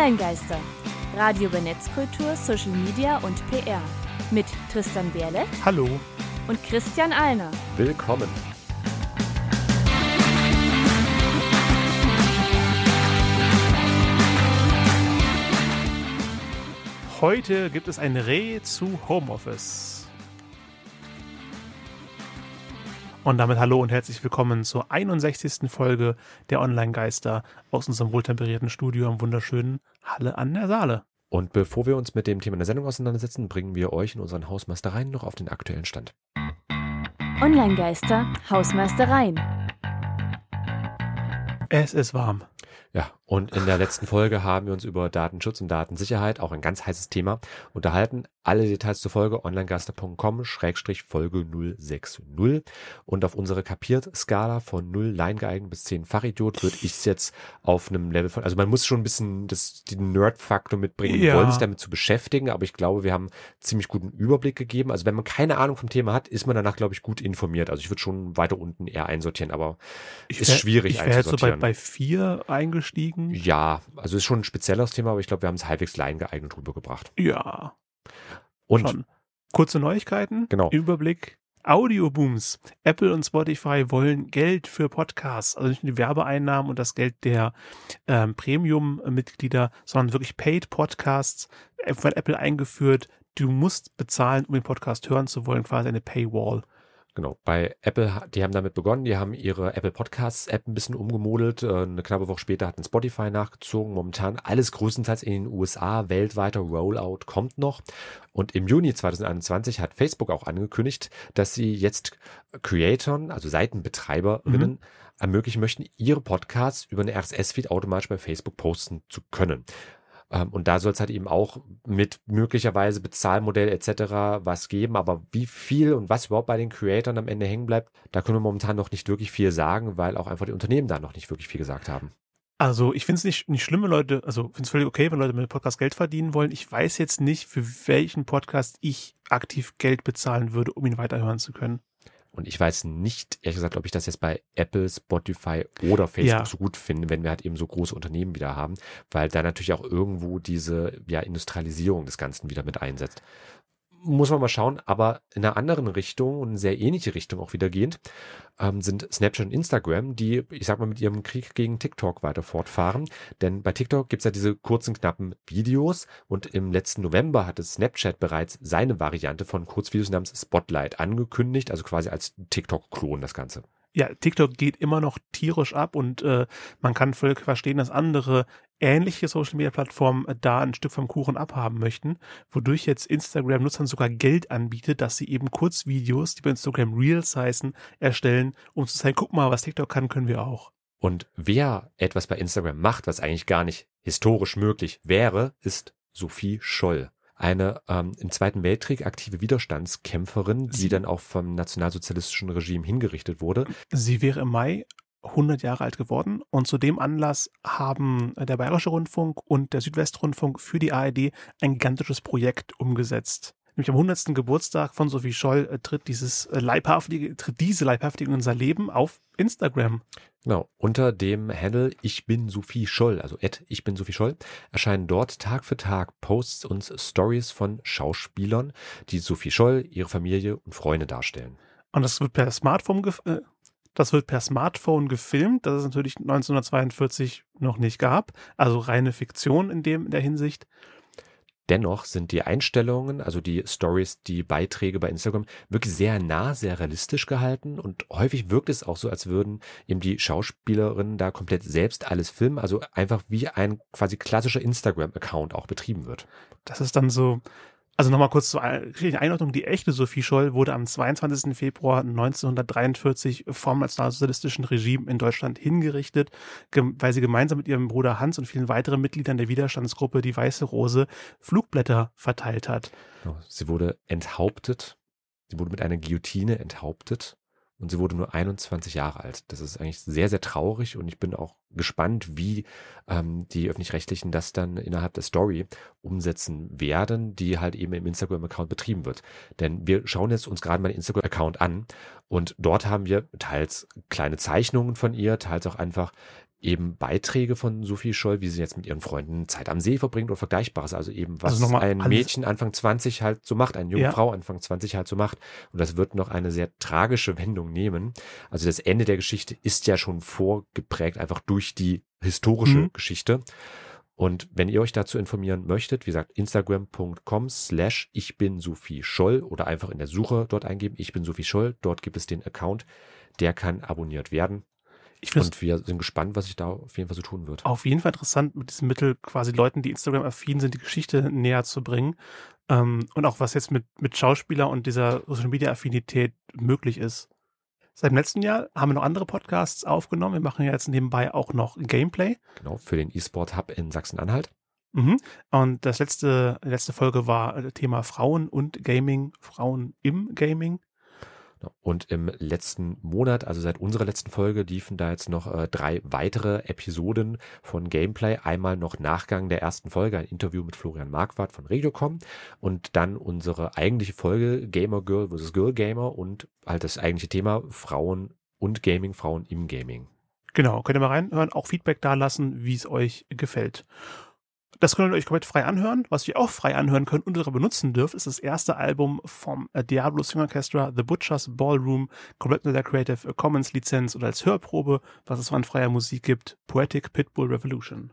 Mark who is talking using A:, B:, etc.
A: Online-Geister. Radio über Netzkultur, Social Media und PR. Mit Tristan Berle.
B: Hallo.
A: Und Christian Alner.
C: Willkommen.
B: Heute gibt es ein Reh zu Homeoffice. Und damit hallo und herzlich willkommen zur 61. Folge der Online-Geister aus unserem wohltemperierten Studio am wunderschönen Halle an der Saale.
C: Und bevor wir uns mit dem Thema der Sendung auseinandersetzen, bringen wir euch in unseren Hausmeistereien noch auf den aktuellen Stand.
A: Online-Geister, Hausmeistereien.
B: Es ist warm.
C: Ja, und in der letzten Folge haben wir uns über Datenschutz und Datensicherheit, auch ein ganz heißes Thema, unterhalten. Alle Details zur Folge onlinegaster.com Schrägstrich Folge 060. Und auf unsere Kapiert-Skala von 0 Line geeignet bis 10 Fachidiot würde ich es jetzt auf einem Level von, also man muss schon ein bisschen das, den Nerd-Faktor mitbringen,
B: Ja.
C: wollen sich damit zu beschäftigen, aber ich glaube, wir haben ziemlich guten Überblick gegeben. Also wenn man keine Ahnung vom Thema hat, ist man danach, glaube ich, gut informiert. Also ich würde schon weiter unten eher einsortieren, aber ist
B: wär-
C: schwierig
B: Ich wäre jetzt so bei, bei vier eingestiegen.
C: Ja, also ist schon ein spezielleres Thema, aber ich glaube, wir haben es halbwegs line geeignet rübergebracht.
B: Ja,
C: Und
B: schon. Kurze Neuigkeiten.
C: Genau.
B: Überblick. Audiobooms. Apple und Spotify wollen Geld für Podcasts, also nicht nur die Werbeeinnahmen und das Geld der ähm, Premium-Mitglieder, sondern wirklich Paid Podcasts. Wird Apple eingeführt. Du musst bezahlen, um den Podcast hören zu wollen, quasi eine Paywall.
C: Genau, bei Apple, die haben damit begonnen, die haben ihre Apple Podcasts App ein bisschen umgemodelt. Äh, Eine knappe Woche später hat ein Spotify nachgezogen. Momentan alles größtenteils in den USA, weltweiter Rollout kommt noch. Und im Juni 2021 hat Facebook auch angekündigt, dass sie jetzt Creatoren, also Seitenbetreiberinnen, ermöglichen möchten, ihre Podcasts über eine RSS-Feed automatisch bei Facebook posten zu können. Ähm, Und da soll es halt eben auch mit möglicherweise Bezahlmodell etc. was geben. Aber wie viel und was überhaupt bei den Creatoren am Ende hängen bleibt, da können wir momentan noch nicht wirklich viel sagen, weil auch einfach die Unternehmen da noch nicht wirklich viel gesagt haben.
B: Also ich finde es nicht, nicht schlimm, wenn Leute, also finde es völlig okay, wenn Leute mit dem Podcast Geld verdienen wollen. Ich weiß jetzt nicht, für welchen Podcast ich aktiv Geld bezahlen würde, um ihn weiterhören zu können.
C: Und ich weiß nicht, ehrlich gesagt, ob ich das jetzt bei Apple, Spotify oder Facebook
B: Ja.
C: so gut finde, wenn wir halt eben so große Unternehmen wieder haben, weil da natürlich auch irgendwo diese ja, Industrialisierung des Ganzen wieder mit einsetzt. Muss man mal schauen, aber in einer anderen Richtung und sehr ähnliche Richtung auch wieder gehend, ähm, sind Snapchat und Instagram, die, ich sag mal, mit ihrem Krieg gegen TikTok weiter fortfahren. Denn bei TikTok gibt's ja diese kurzen, knappen Videos und im letzten November hatte Snapchat bereits seine Variante von Kurzvideos namens Spotlight angekündigt, also quasi als TikTok-Klon das Ganze.
B: Ja, TikTok geht immer noch tierisch ab und äh, man kann völlig verstehen, dass andere ähnliche Social Media Plattformen äh, da ein Stück vom Kuchen abhaben möchten, wodurch jetzt Instagram Nutzern sogar Geld anbietet, dass sie eben Kurzvideos, die bei Instagram Reels heißen, erstellen, um zu zeigen, guck mal, was TikTok kann, können wir auch.
C: Und wer etwas bei Instagram macht, was eigentlich gar nicht historisch möglich wäre, ist Sophie Scholl. Eine ähm, im Zweiten Weltkrieg aktive Widerstandskämpferin, die
B: Sie-
C: dann auch vom nationalsozialistischen Regime hingerichtet wurde.
B: Sie wäre im Mai 100 Jahre alt geworden und zu dem Anlass haben der Bayerische Rundfunk und der Südwestrundfunk für die ARD ein gigantisches Projekt umgesetzt. Nämlich am 100. Geburtstag von Sophie Scholl äh, tritt dieses äh, leibhaftige, tritt diese leibhaftige in unser Leben auf Instagram.
C: Genau, unter dem Handle Ich bin Sophie Scholl, also at Ich bin Sophie Scholl, erscheinen dort Tag für Tag Posts und Stories von Schauspielern, die Sophie Scholl, ihre Familie und Freunde darstellen.
B: Und das wird per Smartphone, äh, das wird per Smartphone gefilmt, das es natürlich 1942 noch nicht gab. Also reine Fiktion in dem in der Hinsicht.
C: Dennoch sind die Einstellungen, also die Stories, die Beiträge bei Instagram wirklich sehr nah, sehr realistisch gehalten und häufig wirkt es auch so, als würden eben die Schauspielerinnen da komplett selbst alles filmen, also einfach wie ein quasi klassischer Instagram-Account auch betrieben wird.
B: Das ist dann so, also nochmal kurz zur Ein- Einordnung, die echte Sophie Scholl wurde am 22. Februar 1943 vom nationalsozialistischen Regime in Deutschland hingerichtet, weil sie gemeinsam mit ihrem Bruder Hans und vielen weiteren Mitgliedern der Widerstandsgruppe Die Weiße Rose Flugblätter verteilt hat.
C: Sie wurde enthauptet, sie wurde mit einer Guillotine enthauptet und sie wurde nur 21 Jahre alt. Das ist eigentlich sehr, sehr traurig und ich bin auch gespannt, wie ähm, die Öffentlich-Rechtlichen das dann innerhalb der Story umsetzen werden, die halt eben im Instagram-Account betrieben wird. Denn wir schauen jetzt uns gerade mal den Instagram-Account an und dort haben wir teils kleine Zeichnungen von ihr, teils auch einfach eben Beiträge von Sophie Scholl, wie sie jetzt mit ihren Freunden Zeit am See verbringt oder Vergleichbares. Also eben, was
B: Also
C: ein Mädchen Anfang 20 halt so macht, eine junge
B: Ja.
C: Frau Anfang 20 halt so macht. Und das wird noch eine sehr tragische Wendung nehmen. Also das Ende der Geschichte ist ja schon vorgeprägt, einfach durch die historische
B: Mhm.
C: Geschichte. Und wenn ihr euch dazu informieren möchtet, wie gesagt, instagram.com slash ich bin Sophie Scholl oder einfach in der Suche dort eingeben, ich bin Sophie Scholl, dort gibt es den Account, der kann abonniert werden.
B: Ich
C: Und wir sind gespannt, was sich da auf jeden Fall so tun wird.
B: auf jeden Fall interessant, mit diesem Mittel quasi Leuten, die Instagram-affin sind, die Geschichte näher zu bringen. Ähm, und auch was jetzt mit, mit Schauspieler und dieser Social-Media-Affinität möglich ist. Seit dem letzten Jahr haben wir noch andere Podcasts aufgenommen. Wir machen ja jetzt nebenbei auch noch Gameplay.
C: Genau, für den E-Sport Hub in Sachsen-Anhalt.
B: Mhm. Und das letzte, letzte Folge war Thema Frauen und Gaming, Frauen im Gaming.
C: Und im letzten Monat, also seit unserer letzten Folge, liefen da jetzt noch äh, drei weitere Episoden von Gameplay. Einmal noch Nachgang der ersten Folge, ein Interview mit Florian Marquardt von Regiocom und dann unsere eigentliche Folge Gamer Girl vs. Girl Gamer und halt das eigentliche Thema Frauen und Gaming, Frauen im Gaming.
B: Genau, könnt ihr mal reinhören, auch Feedback da lassen, wie es euch gefällt. Das könnt ihr euch komplett frei anhören. Was ihr auch frei anhören könnt und darüber benutzen dürft, ist das erste Album vom äh, Diablo String Orchestra, The Butchers Ballroom, komplett unter der Creative Commons Lizenz oder als Hörprobe, was es an freier Musik gibt, Poetic Pitbull Revolution.